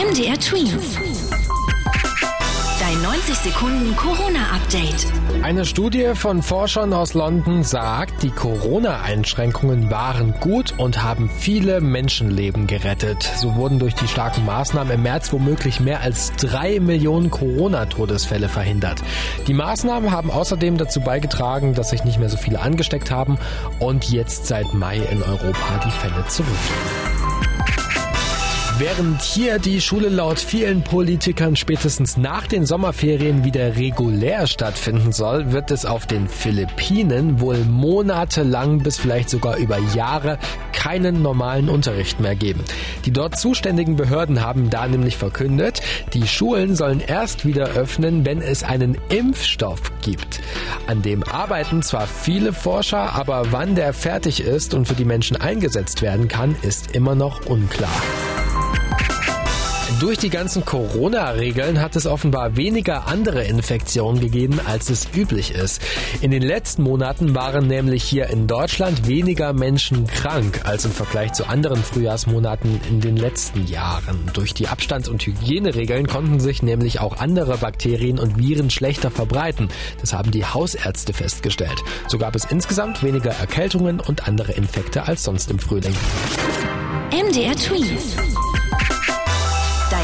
MDR Twins. Dein 90 Sekunden Corona-Update. Eine Studie von Forschern aus London sagt, die Corona-Einschränkungen waren gut und haben viele Menschenleben gerettet. So wurden durch die starken Maßnahmen im März womöglich mehr als drei Millionen Corona-Todesfälle verhindert. Die Maßnahmen haben außerdem dazu beigetragen, dass sich nicht mehr so viele angesteckt haben und jetzt seit Mai in Europa die Fälle zurückgehen. Während hier die Schule laut vielen Politikern spätestens nach den Sommerferien wieder regulär stattfinden soll, wird es auf den Philippinen wohl monatelang bis vielleicht sogar über Jahre keinen normalen Unterricht mehr geben. Die dort zuständigen Behörden haben da nämlich verkündet, die Schulen sollen erst wieder öffnen, wenn es einen Impfstoff gibt. An dem arbeiten zwar viele Forscher, aber wann der fertig ist und für die Menschen eingesetzt werden kann, ist immer noch unklar. Durch die ganzen Corona-Regeln hat es offenbar weniger andere Infektionen gegeben, als es üblich ist. In den letzten Monaten waren nämlich hier in Deutschland weniger Menschen krank als im Vergleich zu anderen Frühjahrsmonaten in den letzten Jahren. Durch die Abstands- und Hygieneregeln konnten sich nämlich auch andere Bakterien und Viren schlechter verbreiten. Das haben die Hausärzte festgestellt. So gab es insgesamt weniger Erkältungen und andere Infekte als sonst im Frühling. MDR Tweets.